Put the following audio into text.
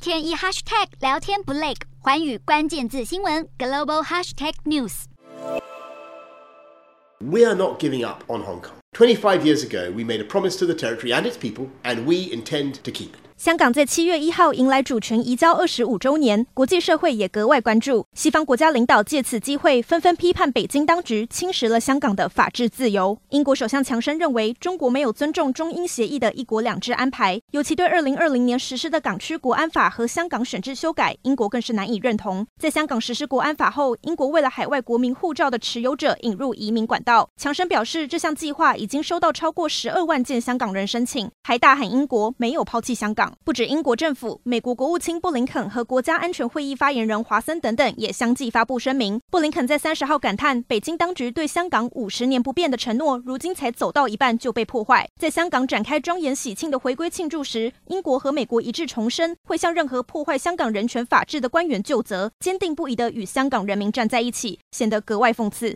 天一 hashtag 聊天不累，寰宇关键字新闻 global hashtag news。We are not giving up on Hong Kong. Twenty-five years ago, we made a promise to the territory and its people, and we intend to keep it. 香港在七月一号迎来主权移交二十五周年，国际社会也格外关注。西方国家领导借此机会纷纷批判北京当局侵蚀了香港的法治自由。英国首相强生认为，中国没有尊重中英协议的一国两制安排，尤其对二零二零年实施的港区国安法和香港选制修改，英国更是难以认同。在香港实施国安法后，英国为了海外国民护照的持有者引入移民管道，强生表示，这项计划已经收到超过十二万件香港人申请，还大喊英国没有抛弃香港。不止英国政府，美国国务卿布林肯和国家安全会议发言人华森等等也相继发布声明。布林肯在三十号感叹，北京当局对香港五十年不变的承诺，如今才走到一半就被破坏。在香港展开庄严喜庆的回归庆祝时，英国和美国一致重申，会向任何破坏香港人权法治的官员就责，坚定不移地与香港人民站在一起，显得格外讽刺。